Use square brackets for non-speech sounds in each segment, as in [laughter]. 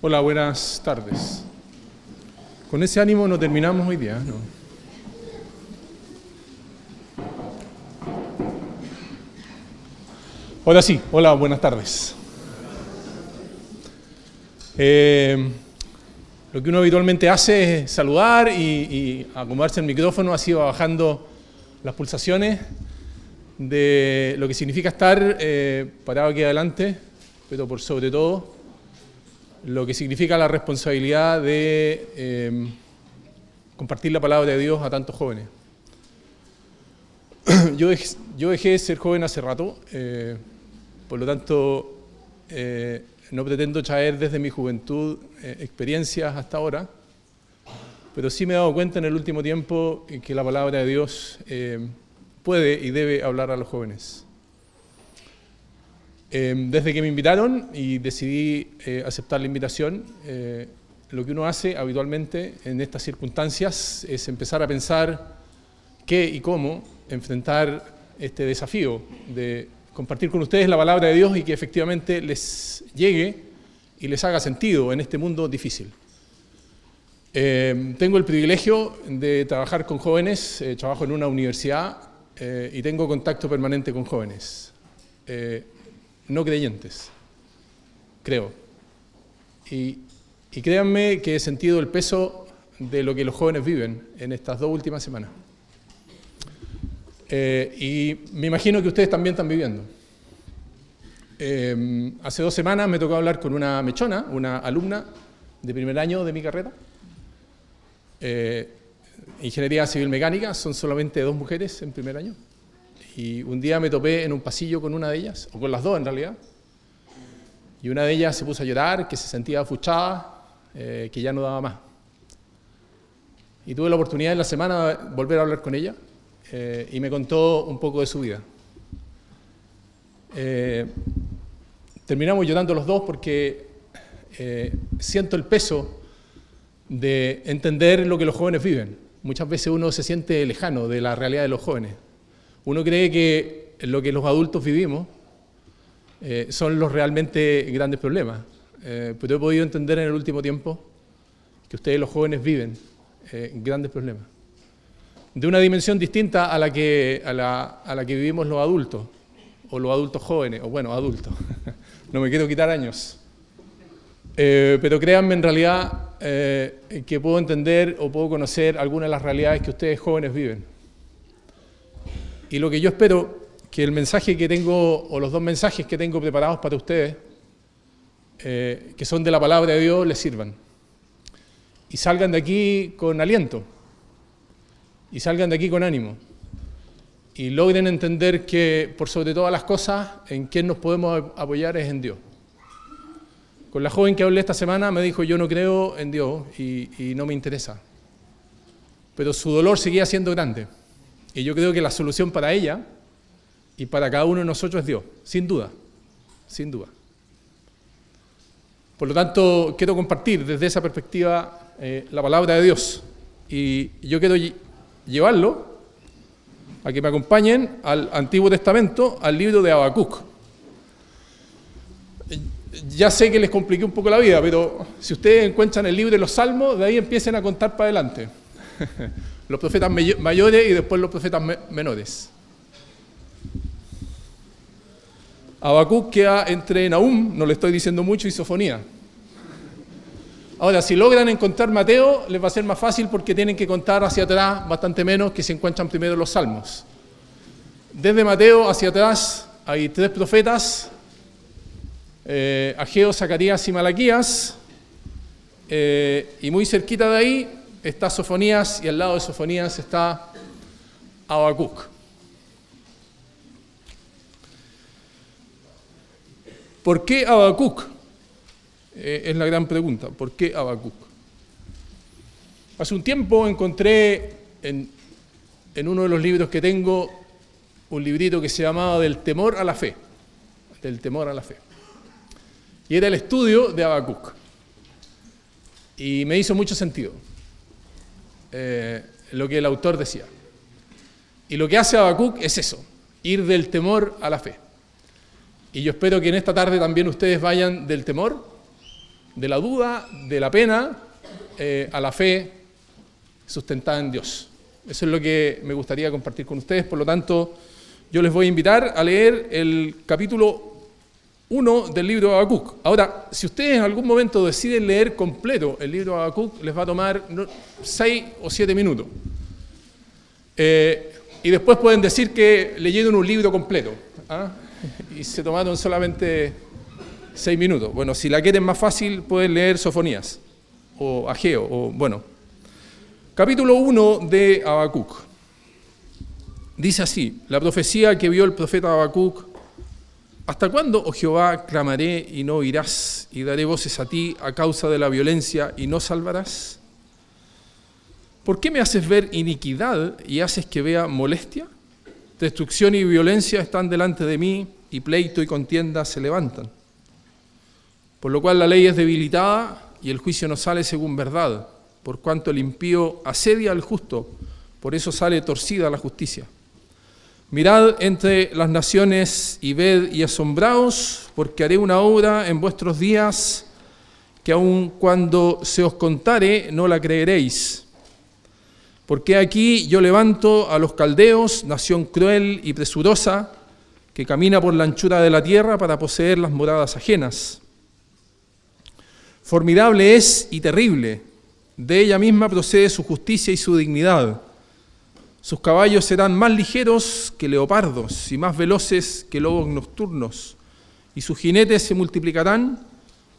Hola, buenas tardes. Con ese ánimo no terminamos hoy día, ¿no? Hola, sí. Hola, buenas tardes. Eh, lo que uno habitualmente hace es saludar y, acomodarse el micrófono, así va bajando las pulsaciones de lo que significa estar eh, parado aquí adelante, pero por sobre todo lo que significa la responsabilidad de eh, compartir la palabra de Dios a tantos jóvenes. [clears throat] Yo dejé, yo dejé de ser joven hace rato, eh, por lo tanto eh, no pretendo traer desde mi juventud eh, experiencias hasta ahora, pero sí me he dado cuenta en el último tiempo que la palabra de Dios puede y debe hablar a los jóvenes. Eh, desde que me invitaron y decidí eh, aceptar la invitación, eh, lo que uno hace habitualmente en estas circunstancias es empezar a pensar qué y cómo enfrentar este desafío de compartir con ustedes la palabra de Dios y que efectivamente les llegue y les haga sentido en este mundo difícil. Eh, tengo el privilegio de trabajar con jóvenes, eh, trabajo en una universidad y tengo contacto permanente con jóvenes, no creyentes, creo. Y, y créanme que he sentido el peso de lo que los jóvenes viven en estas dos últimas semanas. Eh, y me imagino que ustedes también están viviendo. Eh, hace dos semanas me tocó hablar con una mechona, una alumna de primer año de mi carrera. Eh, ingeniería civil mecánica, son solamente dos mujeres en primer año. Y un día me topé en un pasillo con una de ellas, o con las dos en realidad. Y una de ellas se puso a llorar, que se sentía afuchada, eh, que ya no daba más. Y tuve la oportunidad en la semana de volver a hablar con ella eh, y me contó un poco de su vida. Eh, terminamos llorando los dos porque eh, siento el peso de entender lo que los jóvenes viven. Muchas veces uno se siente lejano de la realidad de los jóvenes. Uno cree que lo que los adultos vivimos eh, son los realmente grandes problemas. Eh, pero he podido entender en el último tiempo que ustedes los jóvenes viven eh, grandes problemas. De una dimensión distinta a la, que, a, la, a la que vivimos los adultos, o los adultos jóvenes, o bueno, adultos. [laughs] no me quiero quitar años. Pero créanme en realidad que puedo entender o puedo conocer algunas de las realidades que ustedes jóvenes viven. Y lo que yo espero que el mensaje que tengo, o los dos mensajes que tengo preparados para ustedes, eh, que son de la palabra de Dios, les sirvan. Y salgan de aquí con aliento. Y salgan de aquí con ánimo. Y logren entender que, por sobre todas las cosas, en quien nos podemos apoyar es en Dios. Con la joven que hablé esta semana me dijo, yo no creo en Dios y, y no me interesa. Pero su dolor seguía siendo grande. Y yo creo que la solución para ella y para cada uno de nosotros es Dios, sin duda, sin duda. Por lo tanto, quiero compartir desde esa perspectiva eh, la palabra de Dios. Y yo quiero lle- llevarlo a que me acompañen al Antiguo Testamento, al libro de Habacuc. Ya sé que les compliqué un poco la vida, pero si ustedes encuentran el libro de los Salmos, de ahí empiecen a contar para adelante. [laughs] los profetas may- mayores y después los profetas me- menores. Habacuc queda entre Nahum, no le estoy diciendo mucho, y Sofonía. Ahora, si logran encontrar Mateo, les va a ser más fácil porque tienen que contar hacia atrás bastante menos que si encuentran primero los salmos. Desde Mateo hacia atrás hay tres profetas, eh, Ageo, Zacarías y Malaquías, eh, y muy cerquita de ahí está Sofonías y al lado de Sofonías está Habacuc. ¿Por qué Habacuc? Eh, es la gran pregunta. ¿Por qué Habacuc? Hace un tiempo encontré en, en uno de los libros que tengo un librito que se llamaba Del temor a la fe. Del temor a la fe. Y era el estudio de Habacuc. Y me hizo mucho sentido eh, lo que el autor decía. Y lo que hace Habacuc es eso, ir del temor a la fe. Y yo espero que en esta tarde también ustedes vayan del temor, de la duda, de la pena, eh, a la fe sustentada en Dios. Eso es lo que me gustaría compartir con ustedes. Por lo tanto, yo les voy a invitar a leer el capítulo 1 del libro de Habacuc. Ahora, si ustedes en algún momento deciden leer completo el libro de Habacuc, les va a tomar 6 o 7 minutos. Eh, y después pueden decir que leyeron un libro completo. ¿ah? Y se tomaron solamente 6 minutos. Bueno, si la quieren más fácil, pueden leer Sofonías o Ageo, o bueno. Capítulo 1 de Habacuc. Dice así, la profecía que vio el profeta Habacuc, ¿hasta cuándo, oh Jehová, clamaré y no oirás, y daré voces a ti a causa de la violencia y no salvarás? ¿Por qué me haces ver iniquidad y haces que vea molestia? Destrucción y violencia están delante de mí, y pleito y contienda se levantan. Por lo cual la ley es debilitada y el juicio no sale según verdad, por cuanto el impío asedia al justo, por eso sale torcida la justicia. Mirad entre las naciones y ved y asombraos, porque haré una obra en vuestros días que aun cuando se os contare no la creeréis. Porque aquí yo levanto a los caldeos, nación cruel y presurosa, que camina por la anchura de la tierra para poseer las moradas ajenas. Formidable es y terrible, de ella misma procede su justicia y su dignidad. Sus caballos serán más ligeros que leopardos y más veloces que lobos nocturnos, y sus jinetes se multiplicarán,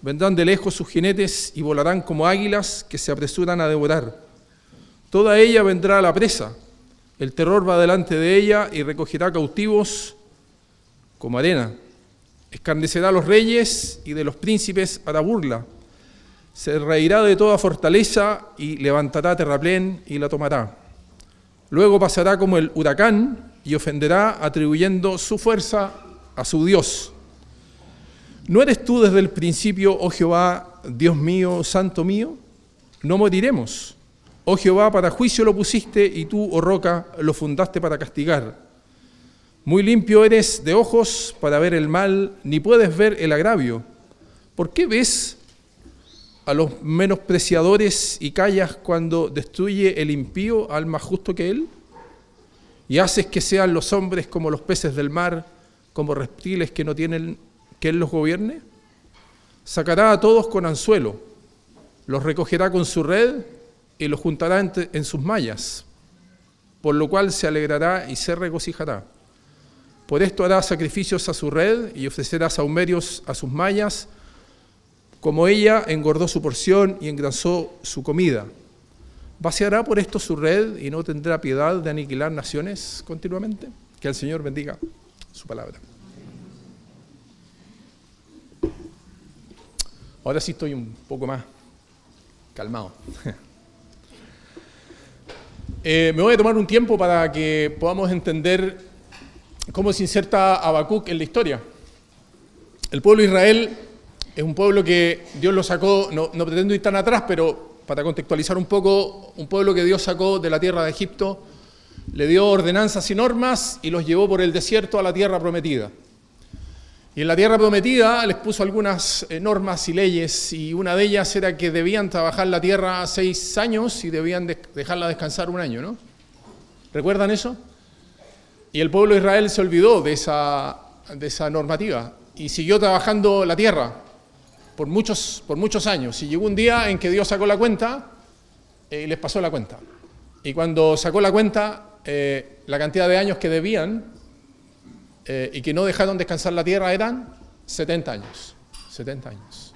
vendrán de lejos sus jinetes y volarán como águilas que se apresuran a devorar. Toda ella vendrá a la presa, el terror va delante de ella y recogerá cautivos como arena. Escarnecerá a los reyes y de los príncipes hará burla. Se reirá de toda fortaleza y levantará terraplén y la tomará. Luego pasará como el huracán y ofenderá atribuyendo su fuerza a su Dios. ¿No eres tú desde el principio, oh Jehová, Dios mío, santo mío? No moriremos. Oh Jehová, para juicio lo pusiste y tú, oh roca, lo fundaste para castigar. Muy limpio eres de ojos para ver el mal, ni puedes ver el agravio. ¿Por qué ves a los menospreciadores y callas cuando destruye el impío al más justo que él? ¿Y haces que sean los hombres como los peces del mar, como reptiles que no tienen que él los gobierne? Sacará a todos con anzuelo, los recogerá con su red y los juntará en sus mallas, por lo cual se alegrará y se regocijará. Por esto hará sacrificios a su red y ofrecerá saumerios a sus mallas, como ella engordó su porción y engrasó su comida. ¿Vaciará por esto su red y no tendrá piedad de aniquilar naciones continuamente? Que el Señor bendiga su palabra. Ahora sí estoy un poco más calmado. [laughs] Eh, me voy a tomar un tiempo para que podamos entender cómo se inserta Habacuc en la historia. El pueblo de Israel es un pueblo que Dios lo sacó, no, pretendo ir tan atrás, pero para contextualizar un poco, un pueblo que Dios sacó de la tierra de Egipto, le dio ordenanzas y normas y los llevó por el desierto a la tierra prometida. Y en la tierra prometida les puso algunas eh, normas y leyes, y una de ellas era que debían trabajar la tierra seis años y debían dejarla descansar un año, ¿no? ¿Recuerdan eso? Y el pueblo de Israel se olvidó de esa, de esa normativa y siguió trabajando la tierra por muchos, por muchos años. Y llegó un día en que Dios sacó la cuenta y les pasó la cuenta. Y cuando sacó la cuenta, eh, la cantidad de años que debían eh, y que no dejaron descansar la tierra eran 70 años. 70 años.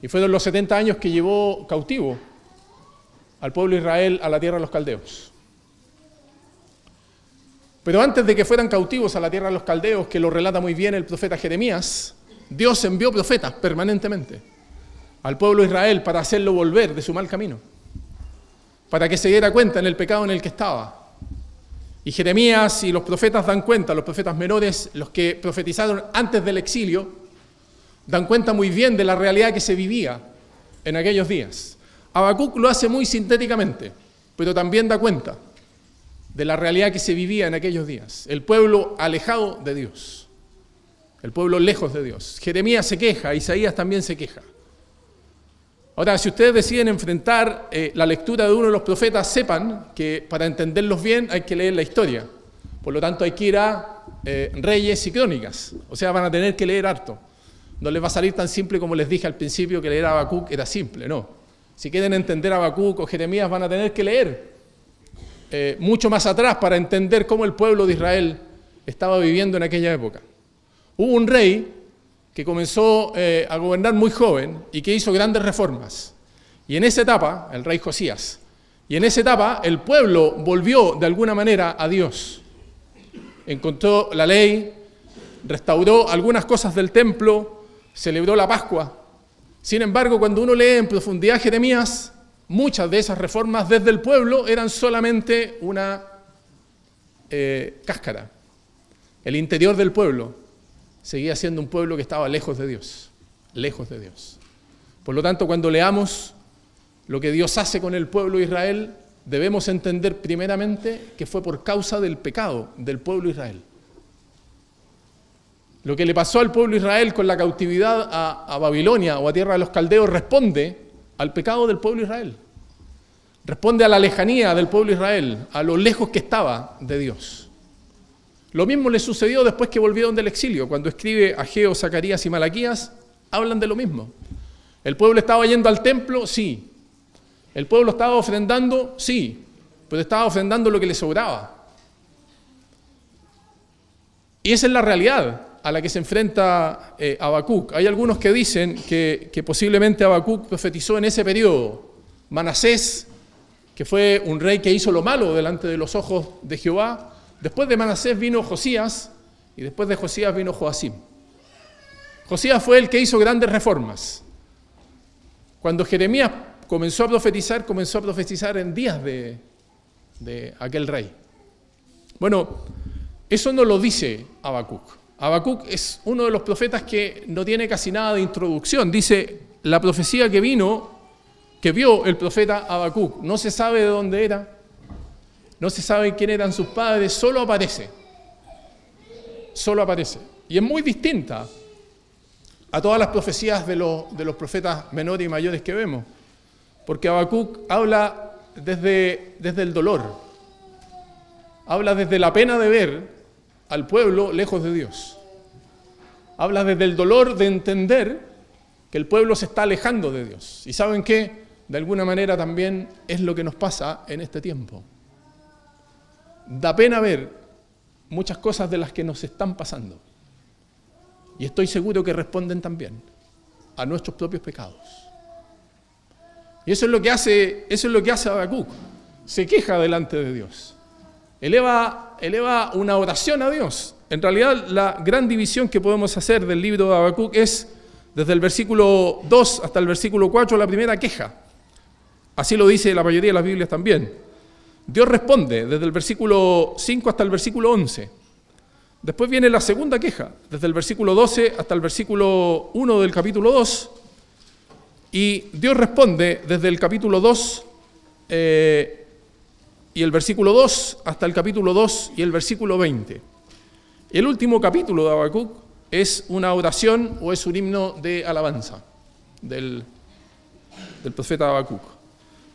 Y fueron los 70 años que llevó cautivo al pueblo de Israel a la tierra de los caldeos. Pero antes de que fueran cautivos a la tierra de los caldeos, que lo relata muy bien el profeta Jeremías, Dios envió profetas permanentemente al pueblo de Israel para hacerlo volver de su mal camino, para que se diera cuenta en el pecado en el que estaba. Y Jeremías y los profetas dan cuenta, los profetas menores, los que profetizaron antes del exilio, dan cuenta muy bien de la realidad que se vivía en aquellos días. Habacuc lo hace muy sintéticamente, pero también da cuenta de la realidad que se vivía en aquellos días, el pueblo alejado de Dios el pueblo lejos de Dios. Jeremías se queja, Isaías también se queja. Ahora, si ustedes deciden enfrentar eh, la lectura de uno de los profetas, sepan que para entenderlos bien hay que leer la historia. Por lo tanto, hay que ir a eh, Reyes y Crónicas. O sea, van a tener que leer harto. No les va a salir tan simple como les dije al principio que leer a Habacuc era simple, no. Si quieren entender a Habacuc o Jeremías, van a tener que leer eh, mucho más atrás para entender cómo el pueblo de Israel estaba viviendo en aquella época. Hubo un rey que comenzó eh, a gobernar muy joven y que hizo grandes reformas. Y en esa etapa, el rey Josías, y en esa etapa el pueblo volvió de alguna manera a Dios. Encontró la ley, restauró algunas cosas del templo, celebró la Pascua. Sin embargo, cuando uno lee en profundidad Jeremías, muchas de esas reformas desde el pueblo eran solamente una eh, cáscara. El interior del pueblo seguía siendo un pueblo que estaba lejos de Dios, lejos de Dios. Por lo tanto, cuando leamos lo que Dios hace con el pueblo de Israel, debemos entender primeramente que fue por causa del pecado del pueblo de Israel. Lo que le pasó al pueblo de Israel con la cautividad a, a, Babilonia o a tierra de los caldeos responde al pecado del pueblo de Israel. Responde a la lejanía del pueblo de Israel, a lo lejos que estaba de Dios. Lo mismo le sucedió después que volvieron del exilio. Cuando escribe Ageo, Zacarías y Malaquías, hablan de lo mismo. ¿El pueblo estaba yendo al templo? Sí. ¿El pueblo estaba ofrendando? Sí. Pero estaba ofrendando lo que le sobraba. Y esa es la realidad a la que se enfrenta eh, Habacuc. Hay algunos que dicen que, que posiblemente Habacuc profetizó en ese periodo. Manasés, que fue un rey que hizo lo malo delante de los ojos de Jehová, Después de Manasés vino Josías y después de Josías vino Joacim. Josías fue el que hizo grandes reformas. Cuando Jeremías comenzó a profetizar, comenzó a profetizar en días de, de aquel rey. Bueno, eso no lo dice Habacuc. Habacuc es uno de los profetas que no tiene casi nada de introducción. Dice la profecía que vino, que vio el profeta Habacuc. No se sabe de dónde era, no se sabe quién eran sus padres, solo aparece. Solo aparece. Y es muy distinta a todas las profecías de los, de los profetas menores y mayores que vemos. Porque Habacuc habla desde, desde el dolor. Habla desde la pena de ver al pueblo lejos de Dios. Habla desde el dolor de entender que el pueblo se está alejando de Dios. Y saben qué? De alguna manera también es lo que nos pasa en este tiempo. Da pena ver muchas cosas de las que nos están pasando. Y estoy seguro que responden también a nuestros propios pecados. Y eso es lo que hace, eso es lo que hace Habacuc. Se queja delante de Dios. Eleva, eleva una oración a Dios. En realidad, la gran división que podemos hacer del libro de Habacuc es desde el versículo 2 hasta el versículo 4, la primera queja. Así lo dice la mayoría de las Biblias también. Dios responde desde el versículo 5 hasta el versículo 11. Después viene la segunda queja, desde el versículo 12 hasta el versículo 1 del capítulo 2. Y Dios responde desde el capítulo 2 eh, y el versículo 2 hasta el capítulo 2 y el versículo 20. El último capítulo de Habacuc es una oración o es un himno de alabanza del, del profeta Habacuc.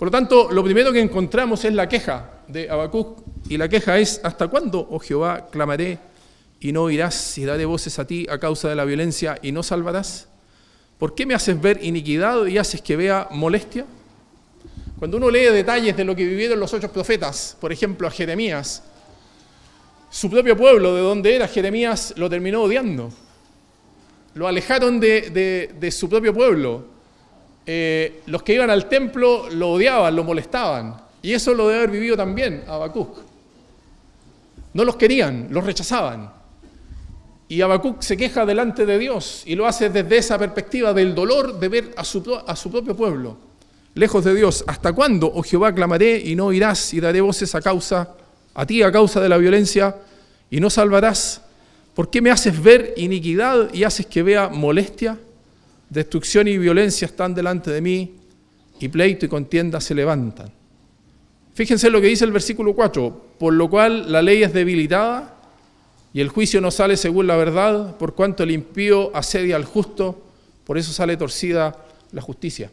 Por lo tanto, lo primero que encontramos es la queja de Habacuc, y la queja es, ¿hasta cuándo, oh Jehová, clamaré y no oirás y daré voces a ti a causa de la violencia y no salvarás? ¿Por qué me haces ver iniquidad y haces que vea molestia? Cuando uno lee detalles de lo que vivieron los ocho profetas, por ejemplo a Jeremías, su propio pueblo, de donde era Jeremías, lo terminó odiando. Lo alejaron de, de su propio pueblo. Eh, los que iban al templo lo odiaban, lo molestaban. Y eso lo debe haber vivido también Habacuc. No los querían, los rechazaban. Y Habacuc se queja delante de Dios y lo hace desde esa perspectiva del dolor de ver a su, a su propio pueblo, lejos de Dios. ¿Hasta cuándo, oh Jehová, clamaré y no oirás y daré voces a causa, a ti a causa de la violencia y no salvarás? ¿Por qué me haces ver iniquidad y haces que vea molestia? Destrucción y violencia están delante de mí, y pleito y contienda se levantan. Fíjense lo que dice el versículo 4, por lo cual la ley es debilitada y el juicio no sale según la verdad, por cuanto el impío asedia al justo, por eso sale torcida la justicia.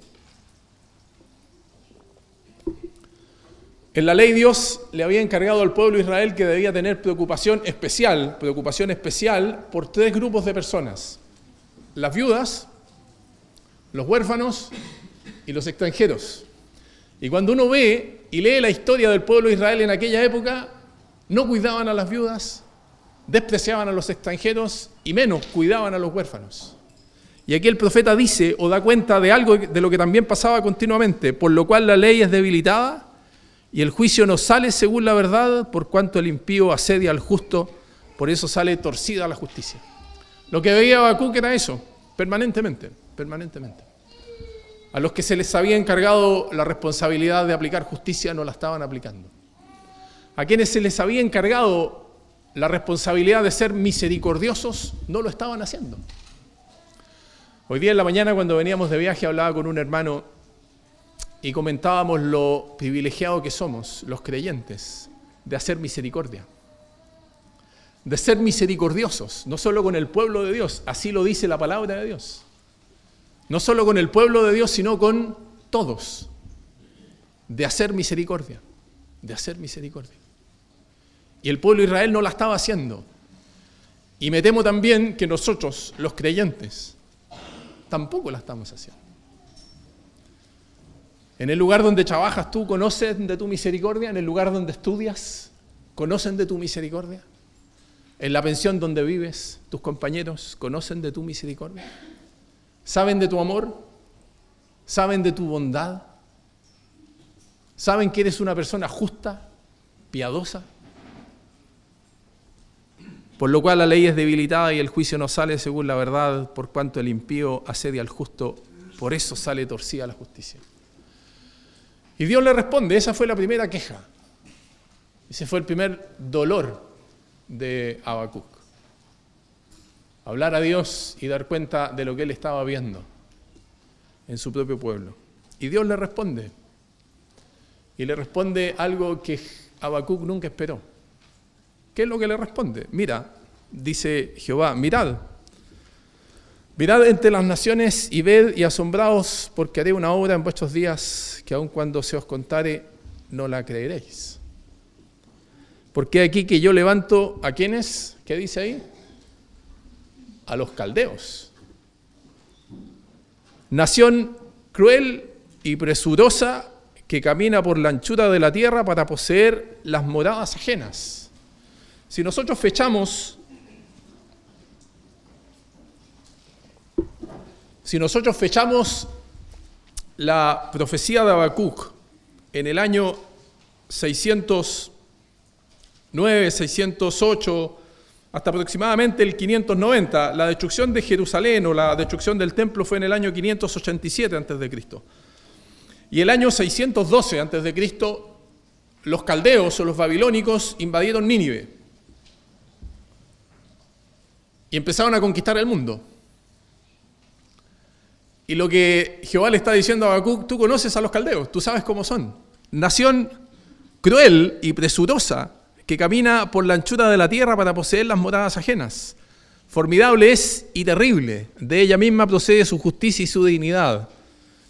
En la ley Dios le había encargado al pueblo de Israel que debía tener preocupación especial, preocupación especial por tres grupos de personas. Las viudas, los huérfanos y los extranjeros. Y cuando uno ve y lee la historia del pueblo de Israel en aquella época, no cuidaban a las viudas, despreciaban a los extranjeros y menos cuidaban a los huérfanos. Y aquí el profeta dice o da cuenta de algo de lo que también pasaba continuamente, por lo cual la ley es debilitada y el juicio no sale según la verdad, por cuanto el impío asedia al justo, por eso sale torcida la justicia. Lo que veía Habacuc era eso, permanentemente, permanentemente. A los que se les había encargado la responsabilidad de aplicar justicia no la estaban aplicando. A quienes se les había encargado la responsabilidad de ser misericordiosos no lo estaban haciendo. Hoy día en la mañana cuando veníamos de viaje hablaba con un hermano y comentábamos lo privilegiado que somos, los creyentes, de hacer misericordia. De ser misericordiosos, no solo con el pueblo de Dios, así lo dice la palabra de Dios. No solo con el pueblo de Dios, sino con todos. De hacer misericordia, de hacer misericordia. Y el pueblo de Israel no la estaba haciendo. Y me temo también que nosotros, los creyentes, tampoco la estamos haciendo. En el lugar donde trabajas tú, ¿conocen de tu misericordia? En el lugar donde estudias, ¿conocen de tu misericordia? En la pensión donde vives, tus compañeros, ¿conocen de tu misericordia? ¿Saben de tu amor? ¿Saben de tu bondad? ¿Saben que eres una persona justa, piadosa? Por lo cual la ley es debilitada y el juicio no sale según la verdad, por cuanto el impío asedia al justo, por eso sale torcida la justicia. Y Dios le responde, esa fue la primera queja. Ese fue el primer dolor de Habacuc. Hablar a Dios y dar cuenta de lo que él estaba viendo en su propio pueblo. Y Dios le responde. Y le responde algo que Habacuc nunca esperó. ¿Qué es lo que le responde? Mira, dice Jehová, mirad, mirad entre las naciones y ved y asombraos porque haré una obra en vuestros días que aun cuando se os contare no la creeréis. Porque aquí que yo levanto a quienes, ¿qué dice ahí? A los caldeos. Nación cruel y presurosa que camina por la anchura de la tierra para poseer las moradas ajenas. Si nosotros fechamos, si nosotros fechamos la profecía de Habacuc en el año 609, 608, hasta aproximadamente el 590, la destrucción de Jerusalén o la destrucción del templo fue en el año 587 a.C. Y el año 612 a.C., los caldeos o los babilónicos invadieron Nínive y empezaron a conquistar el mundo. Y lo que Jehová le está diciendo a Habacuc, tú conoces a los caldeos, tú sabes cómo son. Nación cruel y presurosa que camina por la anchura de la tierra para poseer las moradas ajenas. Formidable es y terrible, de ella misma procede su justicia y su dignidad.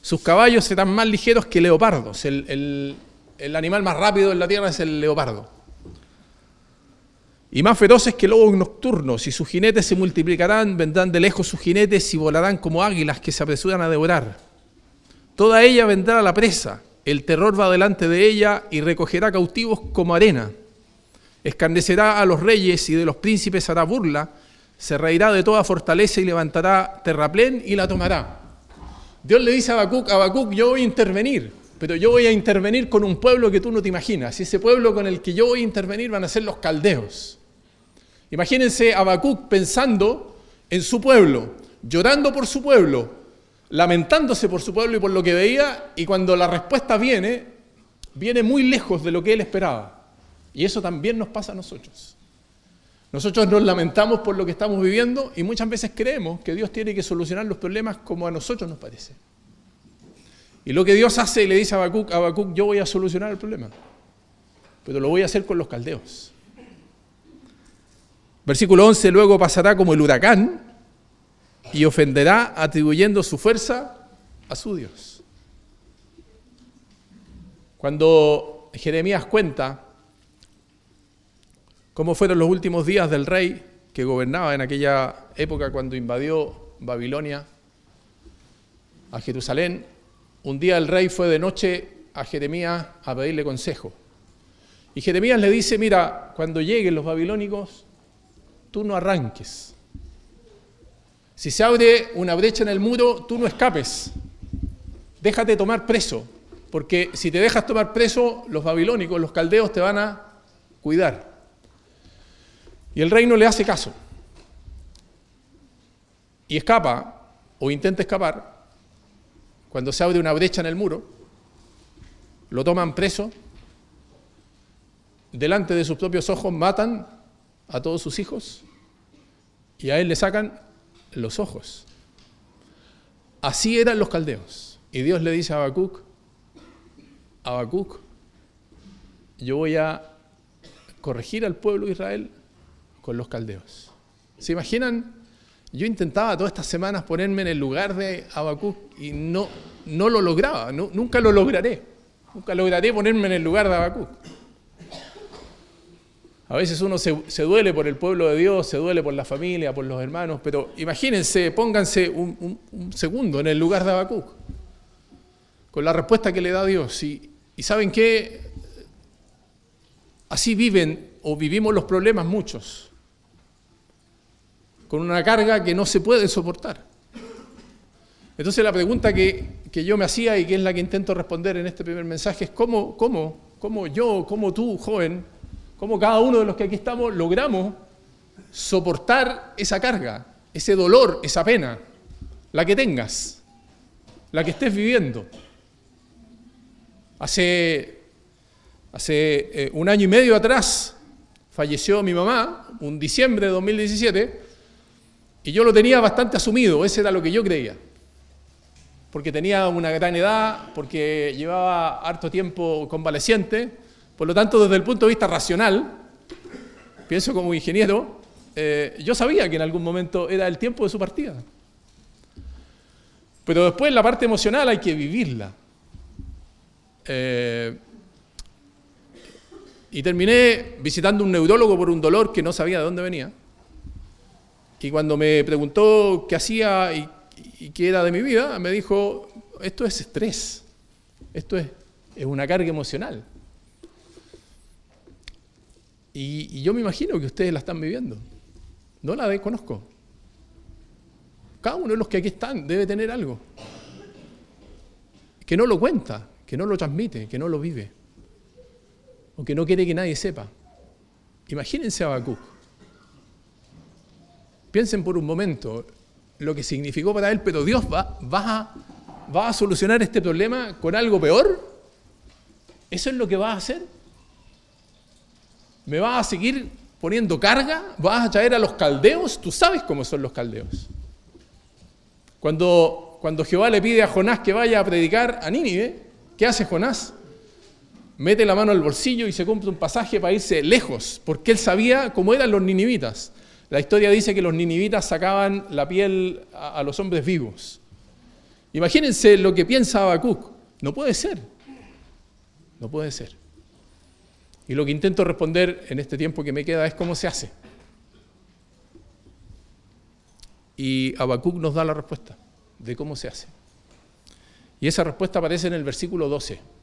Sus caballos serán más ligeros que leopardos, el, animal más rápido en la tierra es el leopardo y más feroces que lobos nocturnos, y sus jinetes se multiplicarán, vendrán de lejos sus jinetes y volarán como águilas que se apresuran a devorar. Toda ella vendrá a la presa, el terror va delante de ella y recogerá cautivos como arena. Escarnecerá a los reyes y de los príncipes hará burla, se reirá de toda fortaleza y levantará terraplén y la tomará. Dios le dice a Habacuc, Habacuc, yo voy a intervenir, pero yo voy a intervenir con un pueblo que tú no te imaginas. Y ese pueblo con el que yo voy a intervenir van a ser los caldeos. Imagínense a Habacuc pensando en su pueblo, llorando por su pueblo, lamentándose por su pueblo y por lo que veía, y cuando la respuesta viene, viene muy lejos de lo que él esperaba. Y eso también nos pasa a nosotros. Nosotros nos lamentamos por lo que estamos viviendo y muchas veces creemos que Dios tiene que solucionar los problemas como a nosotros nos parece. Y lo que Dios hace y le dice a Habacuc, Habacuc, yo voy a solucionar el problema, pero lo voy a hacer con los caldeos. Versículo 11, luego pasará como el huracán y ofenderá atribuyendo su fuerza a su Dios. Cuando cuando Jeremías cuenta cómo fueron los últimos días del rey que gobernaba en aquella época cuando invadió Babilonia a Jerusalén, un día el rey fue de noche a Jeremías a pedirle consejo. Y Jeremías le dice, mira, cuando lleguen los babilónicos, tú no arranques. Si se abre una brecha en el muro, tú no escapes. Déjate tomar preso, porque si te dejas tomar preso, los babilónicos, los caldeos te van a cuidar. Y el rey no le hace caso. Y escapa, o intenta escapar, cuando se abre una brecha en el muro, lo toman preso, delante de sus propios ojos matan a todos sus hijos y a él le sacan los ojos. Así eran los caldeos. Y Dios le dice a Habacuc, Habacuc, yo voy a corregir al pueblo de Israel con los caldeos. ¿Se imaginan? Yo intentaba todas estas semanas ponerme en el lugar de Habacuc y no, no lo lograba, nunca lo lograré. Nunca lograré ponerme en el lugar de Habacuc. A veces uno se, duele por el pueblo de Dios, se duele por la familia, por los hermanos, pero imagínense, pónganse un, segundo en el lugar de Habacuc, con la respuesta que le da Dios. Y, y saben qué, así viven o vivimos los problemas muchos, con una carga que no se puede soportar. Entonces la pregunta que, que, yo me hacía y que es la que intento responder en este primer mensaje es cómo, cómo, cómo yo, cómo tú, joven, cómo cada uno de los que aquí estamos logramos soportar esa carga, ese dolor, esa pena, la que tengas, la que estés viviendo. Hace, hace eh, un año y medio atrás falleció mi mamá, un diciembre de 2017, y yo lo tenía bastante asumido, ese era lo que yo creía. Porque tenía una gran edad, porque llevaba harto tiempo convaleciente, por lo tanto, desde el punto de vista racional, pienso como ingeniero, eh, yo sabía que en algún momento era el tiempo de su partida. Pero después la parte emocional hay que vivirla. Eh, y terminé visitando un neurólogo por un dolor que no sabía de dónde venía. Y cuando me preguntó qué hacía y, y qué era de mi vida, me dijo, esto es estrés, esto es, es una carga emocional. Y, yo me imagino que ustedes la están viviendo. No la desconozco. Cada uno de los que aquí están debe tener algo. Que no lo cuenta, que no lo transmite, que no lo vive. O que no quiere que nadie sepa. Imagínense a Habacuc. Piensen por un momento lo que significó para él, pero Dios va, a solucionar este problema con algo peor. ¿Eso es lo que va a hacer? ¿Me vas a seguir poniendo carga? ¿Vas a traer a los caldeos? Tú sabes cómo son los caldeos. Cuando, cuando Jehová le pide a Jonás que vaya a predicar a Nínive, ¿qué hace Jonás? Mete la mano al bolsillo y se compra un pasaje para irse lejos, porque él sabía cómo eran los ninivitas. La historia dice que los ninivitas sacaban la piel a, los hombres vivos. Imagínense lo que piensa Habacuc. No puede ser. No puede ser. Y lo que intento responder en este tiempo que me queda es cómo se hace. Y Habacuc nos da la respuesta de cómo se hace. Y esa respuesta aparece en el versículo 12.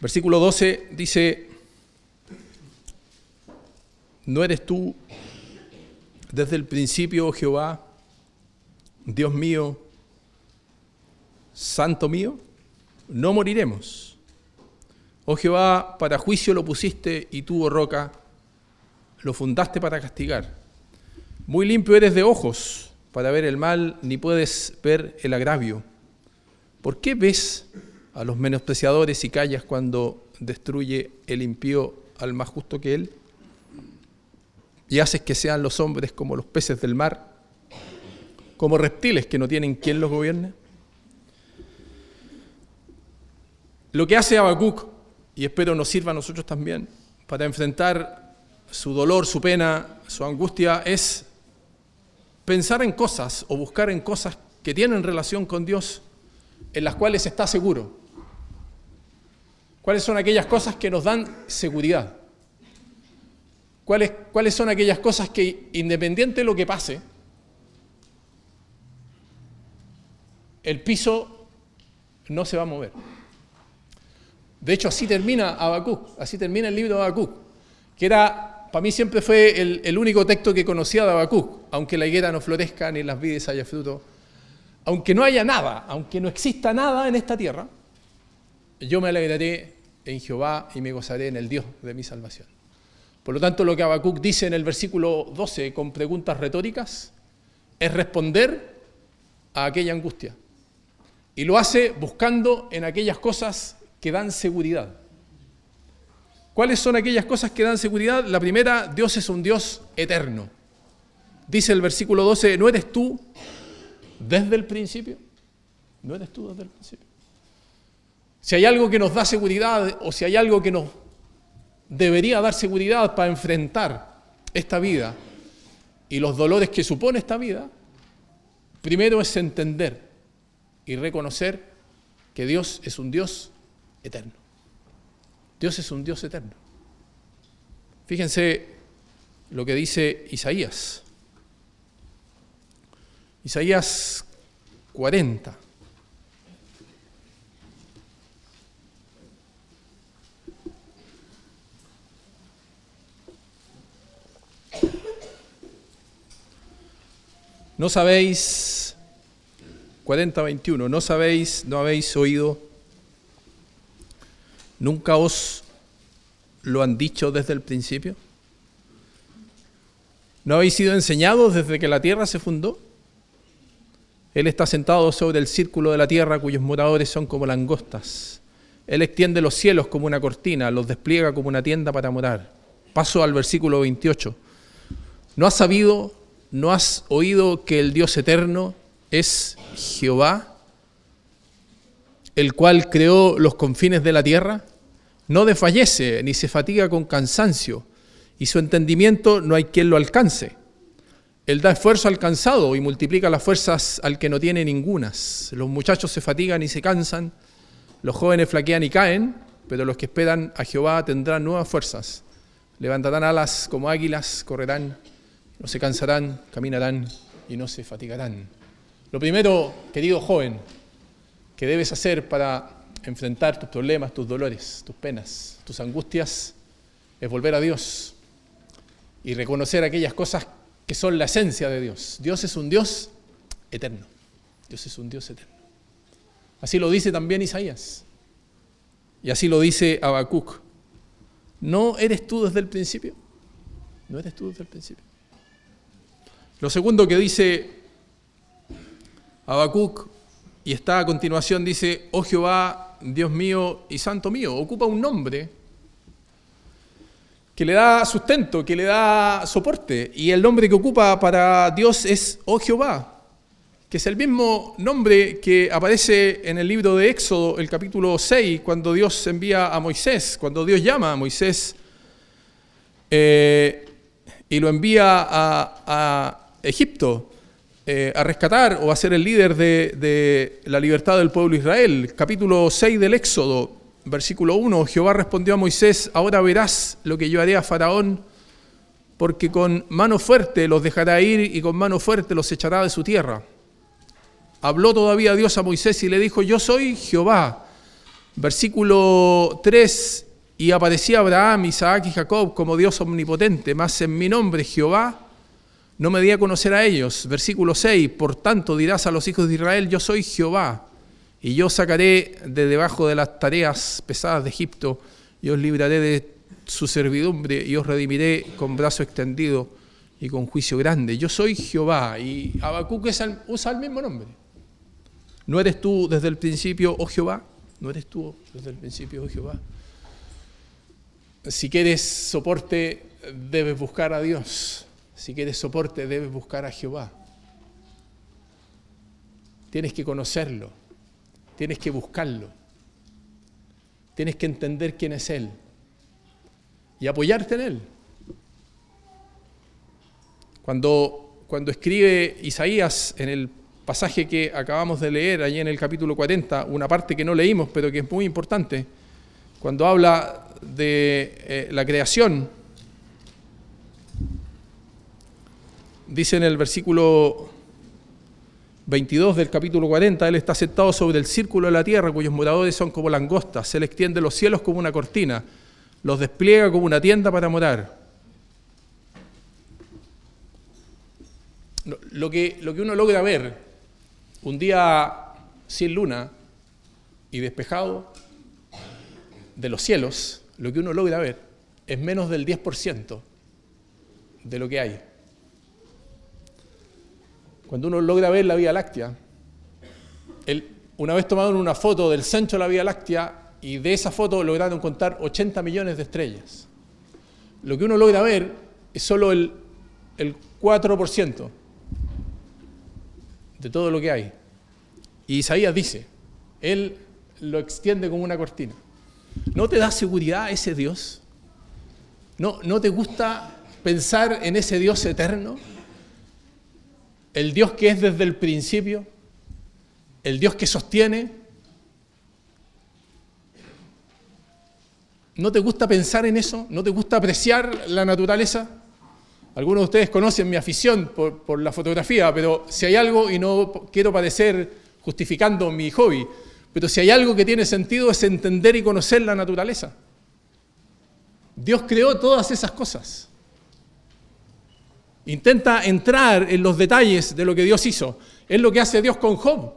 Versículo 12 dice, ¿no eres tú desde el principio, oh Jehová, Dios mío, Santo mío, no moriremos. Oh Jehová, para juicio lo pusiste y tú, oh roca, lo fundaste para castigar. Muy limpio eres de ojos para ver el mal, ni puedes ver el agravio. ¿Por qué ves a los menospreciadores y callas cuando destruye el impío al más justo que él? Y haces que sean los hombres como los peces del mar, como reptiles que no tienen quien los gobierne. Lo que hace Habacuc, y espero nos sirva a nosotros también, para enfrentar su dolor, su pena, su angustia, es pensar en cosas o buscar en cosas que tienen relación con Dios en las cuales está seguro. ¿Cuáles son aquellas cosas que nos dan seguridad? ¿Cuáles, cuáles son aquellas cosas que, independiente de lo que pase, el piso no se va a mover? De hecho, así termina Habacuc, así termina el libro de Habacuc, que era, para mí siempre fue el, el único texto que conocía de Habacuc, aunque la higuera no florezca ni las vides haya fruto, aunque no haya nada, aunque no exista nada en esta tierra, yo me alegraré en Jehová y me gozaré en el Dios de mi salvación. Por lo tanto, lo que Habacuc dice en el versículo 12 con preguntas retóricas es responder a aquella angustia. Y lo hace buscando en aquellas cosas que dan seguridad. ¿Cuáles son aquellas cosas que dan seguridad? La primera, Dios es un Dios eterno. Dice el versículo 12, ¿no eres tú desde el principio? ¿No eres tú desde el principio? Si hay algo que nos da seguridad o si hay algo que nos debería dar seguridad para enfrentar esta vida y los dolores que supone esta vida, primero es entender y reconocer que Dios es un Dios eterno. Dios es un Dios eterno. Fíjense lo que dice Isaías. Isaías 40. No sabéis, 40-21, no sabéis, no habéis oído, nunca os lo han dicho desde el principio. ¿No habéis sido enseñados desde que la tierra se fundó? Él está sentado sobre el círculo de la tierra cuyos moradores son como langostas. Él extiende los cielos como una cortina, los despliega como una tienda para morar. Paso al versículo 28. ¿No has sabido, no has oído que el Dios eterno es Jehová, el cual creó los confines de la tierra? No desfallece ni se fatiga con cansancio, y su entendimiento no hay quien lo alcance. Él da esfuerzo al cansado y multiplica las fuerzas al que no tiene ningunas. Los muchachos se fatigan y se cansan, los jóvenes flaquean y caen, pero los que esperan a Jehová tendrán nuevas fuerzas. Levantarán alas como águilas, correrán, no se cansarán, caminarán y no se fatigarán. Lo primero, querido joven, que debes hacer para enfrentar tus problemas, tus dolores, tus penas, tus angustias, es volver a Dios y reconocer aquellas cosas que son la esencia de Dios. Dios es un Dios eterno. Dios es un Dios eterno. Así lo dice también Isaías. Y así lo dice Habacuc. ¿No eres tú desde el principio? ¿No eres tú desde el principio? Lo segundo que dice Habacuc, y está a continuación, dice, oh Jehová, Dios mío y santo mío, ocupa un nombre que le da sustento, que le da soporte. Y el nombre que ocupa para Dios es Oh Jehová, que es el mismo nombre que aparece en el libro de Éxodo, el capítulo 6, cuando Dios envía a Moisés, cuando Dios llama a Moisés eh, y lo envía a, Egipto eh, a rescatar o a ser el líder de, la libertad del pueblo Israel. Capítulo 6 del Éxodo, versículo 1, Jehová respondió a Moisés, ahora verás lo que yo haré a Faraón, porque con mano fuerte los dejará ir y con mano fuerte los echará de su tierra. Habló todavía Dios a Moisés y le dijo, yo soy Jehová. Versículo 3, y aparecía Abraham, Isaac y Jacob como Dios omnipotente, mas en mi nombre Jehová no me di a conocer a ellos. Versículo 6, por tanto dirás a los hijos de Israel, yo soy Jehová y yo sacaré de debajo de las tareas pesadas de Egipto y os libraré de su servidumbre y os redimiré con brazo extendido y con juicio grande. Yo soy Jehová. Y Habacuc usa el mismo nombre. ¿No eres tú desde el principio, oh Jehová? ¿No eres tú desde el principio, oh Jehová? Si quieres soporte, debes buscar a Dios. Si quieres soporte, debes buscar a Jehová. Tienes que conocerlo. Tienes que buscarlo. Tienes que entender quién es Él y apoyarte en Él. Cuando, cuando escribe Isaías en el pasaje que acabamos de leer allí en el capítulo 40, una parte que no leímos, pero que es muy importante, cuando habla de eh, la creación, dice en el versículo 22 del capítulo 40, Él está sentado sobre el círculo de la tierra, cuyos moradores son como langostas, se le extiende los cielos como una cortina, los despliega como una tienda para morar. Lo que, lo que uno logra ver un día sin luna y despejado de los cielos, lo que uno logra ver es menos del 10% de lo que hay. Cuando uno logra ver la Vía Láctea, una vez tomaron una foto del centro de la Vía Láctea y de esa foto lograron contar 80 millones de estrellas. Lo que uno logra ver es solo el, el 4% de todo lo que hay. Y Isaías dice, Él lo extiende como una cortina. ¿No te da seguridad ese Dios? ¿No, ¿No te gusta pensar en ese Dios eterno? El Dios que es desde el principio, el Dios que sostiene. ¿No te gusta pensar en eso? ¿No te gusta apreciar la naturaleza? Algunos de ustedes conocen mi afición por, la fotografía, pero si hay algo, y no quiero parecer justificando mi hobby, pero si hay algo que tiene sentido es entender y conocer la naturaleza. Dios creó todas esas cosas. Intenta entrar en los detalles de lo que Dios hizo. Es lo que hace Dios con Job.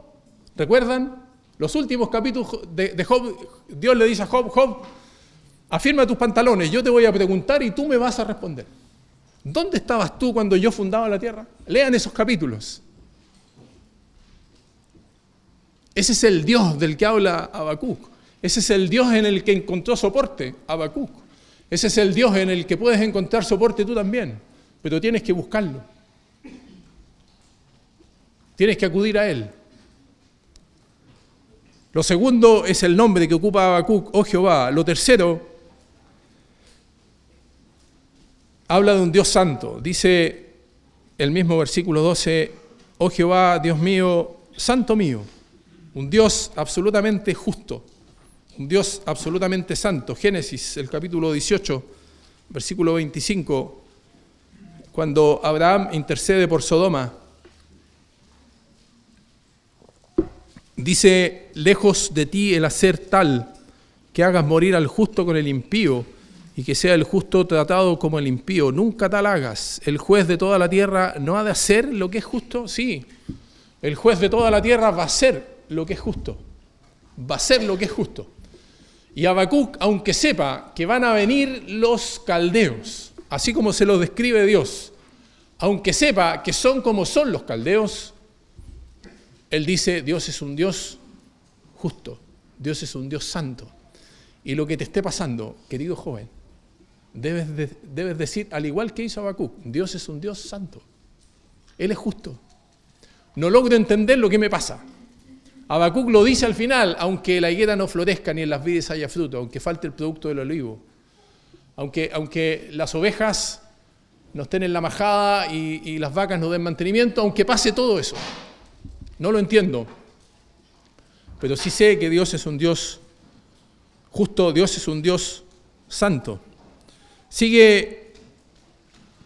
¿Recuerdan? Los últimos capítulos de, Job, Dios le dice a Job, Job, afirma tus pantalones, yo te voy a preguntar y tú me vas a responder. ¿Dónde estabas tú cuando yo fundaba la tierra? Lean esos capítulos. Ese es el Dios del que habla Habacuc. Ese es el Dios en el que encontró soporte Habacuc. Ese es el Dios en el que puedes encontrar soporte tú también pero tienes que buscarlo. Tienes que acudir a Él. Lo segundo es el nombre que ocupa Habacuc, oh Jehová. Lo tercero, habla de un Dios santo. Dice el mismo versículo 12, oh Jehová, Dios mío, santo mío. Un Dios absolutamente justo, un Dios absolutamente santo. Génesis, el capítulo 18, versículo 25 cuando Abraham intercede por Sodoma, dice, lejos de ti el hacer tal que hagas morir al justo con el impío y que sea el justo tratado como el impío. Nunca tal hagas. El juez de toda la tierra no ha de hacer lo que es justo. Sí, el juez de toda la tierra va a hacer lo que es justo. Va a hacer lo que es justo. Y Habacuc, aunque sepa que van a venir los caldeos, así como se lo describe Dios, aunque sepa que son como son los caldeos, él dice, Dios es un Dios justo, Dios es un Dios santo. Y lo que te esté pasando, querido joven, debes, decir, al igual que hizo Habacuc, Dios es un Dios santo. Él es justo. No logro entender lo que me pasa. Habacuc lo dice al final, aunque la higuera no florezca ni en las vides haya fruto, aunque falte el producto del olivo, aunque, aunque las ovejas no estén en la majada y, las vacas no den mantenimiento, aunque pase todo eso. No lo entiendo. Pero sí sé que Dios es un Dios justo, Dios es un Dios santo. Sigue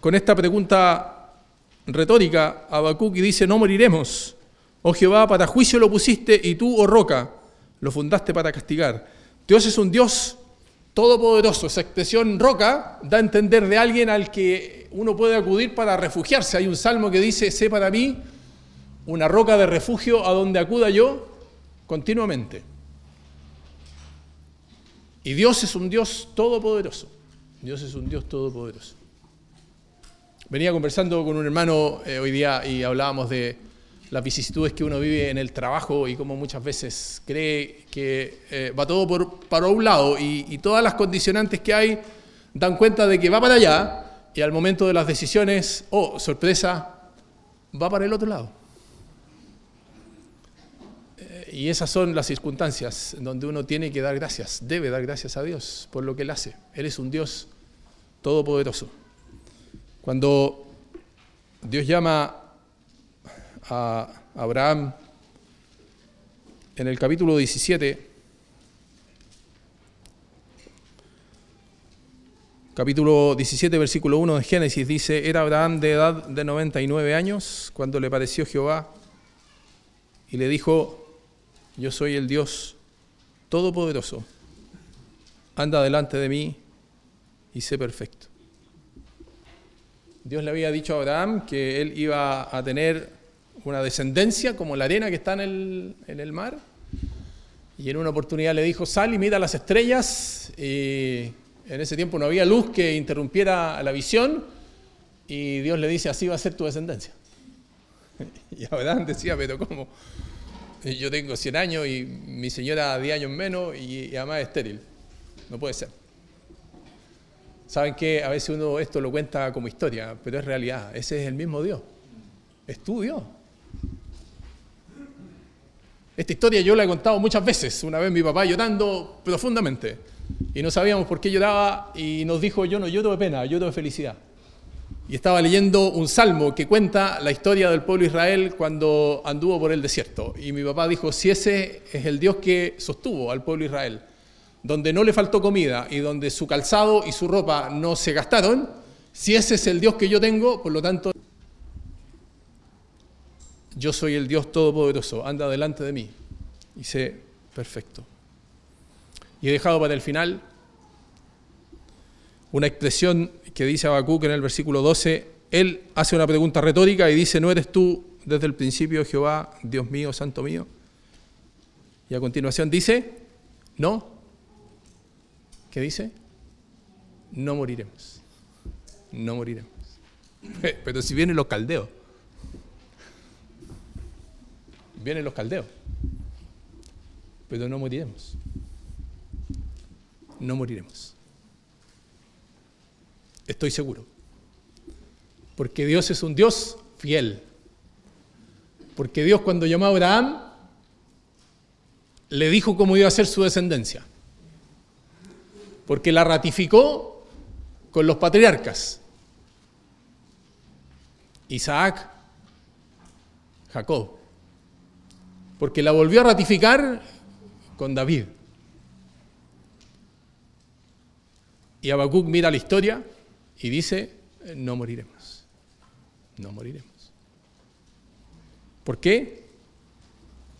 con esta pregunta retórica Habacuc y dice, no moriremos. Oh Jehová, para juicio lo pusiste y tú, oh roca, lo fundaste para castigar. Dios es un Dios todopoderoso. Esa expresión roca da a entender de alguien al que uno puede acudir para refugiarse. Hay un salmo que dice, sé para mí una roca de refugio a donde acuda yo continuamente. Y Dios es un Dios todopoderoso. Dios es un Dios todopoderoso. Venía conversando con un hermano eh, hoy día y hablábamos de las vicisitudes que uno vive en el trabajo y cómo muchas veces cree que eh, va todo por, para un lado y, todas las condicionantes que hay dan cuenta de que va para allá y al momento de las decisiones, oh, sorpresa, va para el otro lado. Eh, y esas son las circunstancias donde uno tiene que dar gracias, debe dar gracias a Dios por lo que Él hace. Él es un Dios todopoderoso. Cuando Dios llama a, Abraham en el capítulo 17, capítulo 17, versículo 1 de Génesis, dice, era Abraham de edad de 99 años cuando le pareció Jehová y le dijo, yo soy el Dios Todopoderoso, anda delante de mí y sé perfecto. Dios le había dicho a Abraham que él iba a tener una descendencia como la arena que está en el, en el mar. Y en una oportunidad le dijo, sal y mira las estrellas. Y en ese tiempo no había luz que interrumpiera la visión. Y Dios le dice, así va a ser tu descendencia. [laughs] Y Abraham decía, pero ¿cómo? Yo tengo 100 años y mi señora 10 años menos y, además es estéril. No puede ser. ¿Saben qué? A veces uno esto lo cuenta como historia, pero es realidad. Ese es el mismo Dios. Es tu Dios. Esta historia yo la he contado muchas veces. Una vez mi papá llorando profundamente y no sabíamos por qué lloraba y nos dijo, yo no lloro de pena, lloro de felicidad. Y estaba leyendo un salmo que cuenta la historia del pueblo de Israel cuando anduvo por el desierto. Y mi papá dijo, si ese es el Dios que sostuvo al pueblo de Israel, donde no le faltó comida y donde su calzado y su ropa no se gastaron, si ese es el Dios que yo tengo, por lo tanto, yo soy el Dios Todopoderoso, anda delante de mí. Y sé, perfecto. Y he dejado para el final una expresión que dice Habacuc en el versículo 12. Él hace una pregunta retórica y dice, ¿no eres tú desde el principio Jehová, Dios mío, santo mío? Y a continuación dice, no, ¿Qué dice? No moriremos. No moriremos. [laughs] Pero si vienen los caldeos. Vienen los caldeos. Pero no moriremos. No moriremos. Estoy seguro. Porque Dios es un Dios fiel. Porque Dios cuando llamó a Abraham, le dijo cómo iba a ser su descendencia porque la ratificó con los patriarcas. Isaac, Jacob, porque la volvió a ratificar con David. Y Habacuc mira la historia y dice, no moriremos, no moriremos. ¿Por qué?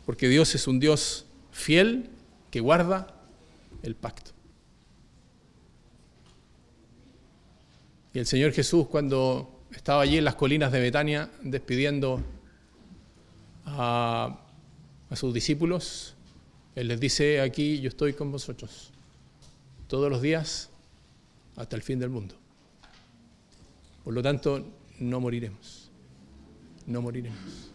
Porque Dios es un Dios fiel que guarda el pacto. Y el Señor Jesús cuando estaba allí en las colinas de Betania despidiendo a, sus discípulos, Él les dice aquí, yo estoy con vosotros todos los días hasta el fin del mundo. Por lo tanto, no moriremos, no moriremos.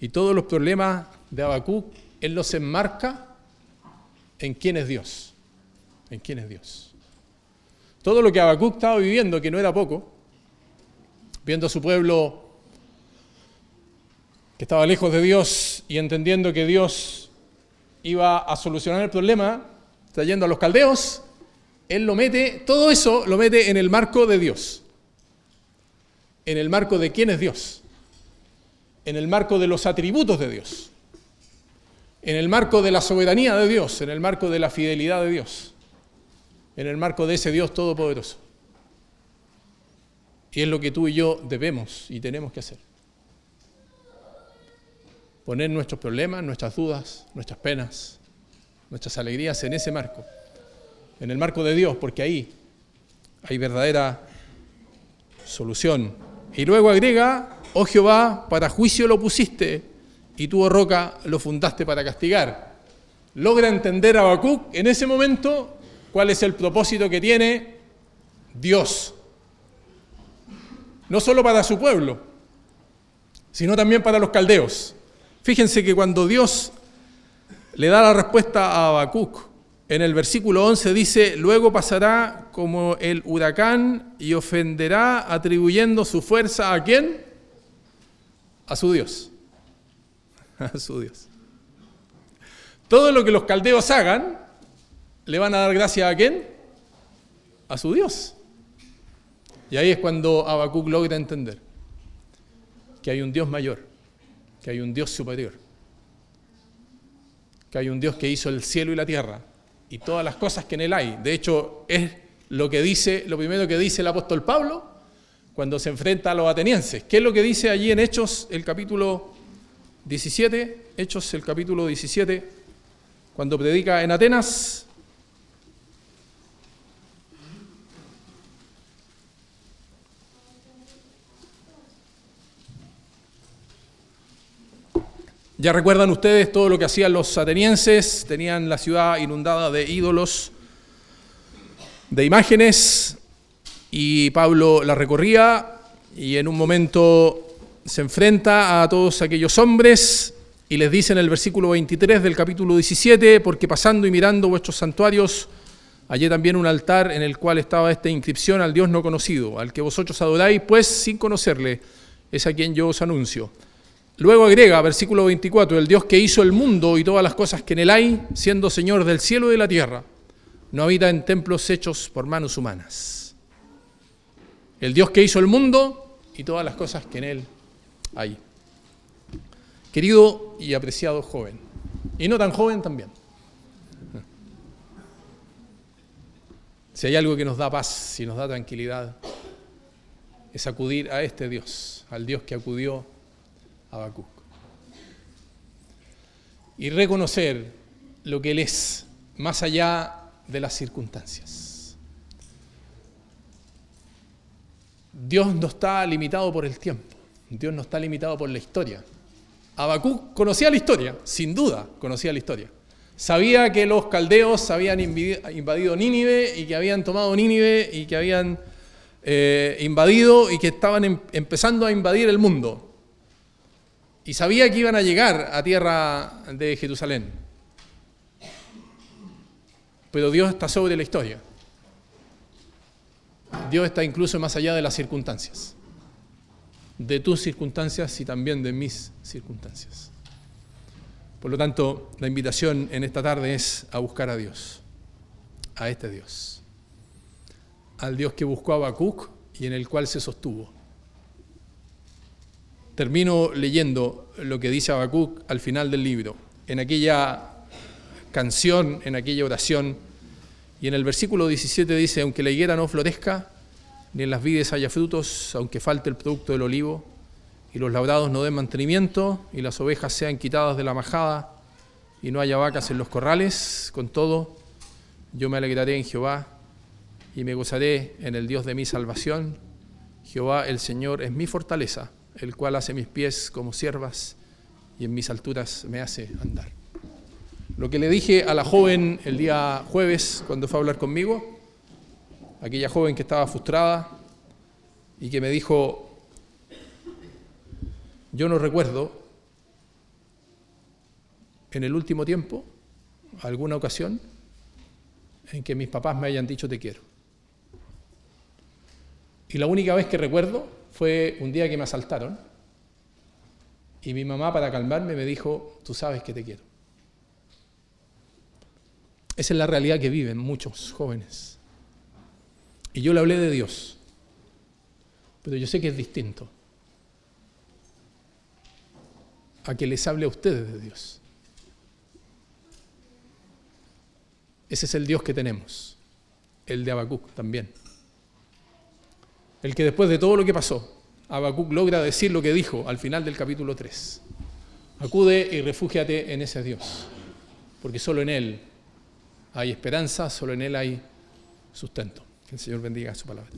Y todos los problemas de Habacuc, Él los enmarca en quién es Dios, en quién es Dios. Todo lo que Habacuc estaba viviendo, que no era poco, viendo a su pueblo que estaba lejos de Dios y entendiendo que Dios iba a solucionar el problema, trayendo a los caldeos, él lo mete, todo eso lo mete en el marco de Dios, en el marco de quién es Dios, en el marco de los atributos de Dios, en el marco de la soberanía de Dios, en el marco de la fidelidad de Dios en el marco de ese Dios todopoderoso. Y es lo que tú y yo debemos y tenemos que hacer. Poner nuestros problemas, nuestras dudas, nuestras penas, nuestras alegrías en ese marco, en el marco de Dios, porque ahí hay verdadera solución. Y luego agrega, oh Jehová, para juicio lo pusiste, y tú, oh roca, lo fundaste para castigar. Logra entender a Habacuc en ese momento cuál es el propósito que tiene Dios. No solo para su pueblo, sino también para los caldeos. Fíjense que cuando Dios le da la respuesta a Habacuc, en el versículo 11 dice, luego pasará como el huracán y ofenderá atribuyendo su fuerza a quién? A su Dios. [laughs] A su Dios. Todo lo que los caldeos hagan, le van a dar gracia a quién? A su Dios. Y ahí es cuando Habacuc logra entender que hay un Dios mayor, que hay un Dios superior, que hay un Dios que hizo el cielo y la tierra y todas las cosas que en él hay. De hecho, es lo que dice, lo primero que dice el apóstol Pablo cuando se enfrenta a los atenienses. ¿Qué es lo que dice allí en Hechos, el capítulo 17? Hechos, el capítulo 17, cuando predica en Atenas. Ya recuerdan ustedes todo lo que hacían los atenienses, tenían la ciudad inundada de ídolos, de imágenes, y Pablo la recorría y en un momento se enfrenta a todos aquellos hombres y les dice en el versículo 23 del capítulo 17, porque pasando y mirando vuestros santuarios, hallé también un altar en el cual estaba esta inscripción al Dios no conocido, al que vosotros adoráis, pues sin conocerle, es a quien yo os anuncio. Luego agrega, versículo 24, el Dios que hizo el mundo y todas las cosas que en él hay, siendo Señor del cielo y de la tierra, no habita en templos hechos por manos humanas. El Dios que hizo el mundo y todas las cosas que en él hay. Querido y apreciado joven, y no tan joven también. Si hay algo que nos da paz, y nos da tranquilidad, es acudir a este Dios, al Dios que acudió Habacuc. Y reconocer lo que Él es, más allá de las circunstancias. Dios no está limitado por el tiempo, Dios no está limitado por la historia. Habacuc conocía la historia, sin duda conocía la historia. Sabía que los caldeos habían invadido Nínive y que habían tomado Nínive y que habían eh, invadido y que estaban em-, empezando a invadir el mundo y sabía que iban a llegar a tierra de Jerusalén. Pero Dios está sobre la historia. Dios está incluso más allá de las circunstancias, de tus circunstancias y también de mis circunstancias. Por lo tanto, la invitación en esta tarde es a buscar a Dios, a este Dios, al Dios que buscó a Habacuc y en el cual se sostuvo Termino leyendo lo que dice Habacuc al final del libro, en aquella canción, en aquella oración, y en el versículo 17 dice, aunque la higuera no florezca, ni en las vides haya frutos, aunque falte el producto del olivo, y los labrados no den mantenimiento, y las ovejas sean quitadas de la majada, y no haya vacas en los corrales, con todo, yo me alegraré en Jehová, y me gozaré en el Dios de mi salvación. Jehová el Señor es mi fortaleza el cual hace mis pies como siervas y en mis alturas me hace andar. Lo que le dije a la joven el día jueves cuando fue a hablar conmigo, aquella joven que estaba frustrada y que me dijo, yo no recuerdo en el último tiempo, alguna ocasión, en que mis papás me hayan dicho te quiero. Y la única vez que recuerdo fue un día que me asaltaron y mi mamá para calmarme me dijo, tú sabes que te quiero. Esa es la realidad que viven muchos jóvenes. Y yo le hablé de Dios, pero yo sé que es distinto a que les hable a ustedes de Dios. Ese es el Dios que tenemos, el de Habacuc también el que después de todo lo que pasó, Habacuc logra decir lo que dijo al final del capítulo 3. Acude y refúgiate en ese Dios, porque solo en Él hay esperanza, solo en Él hay sustento. Que el Señor bendiga su palabra.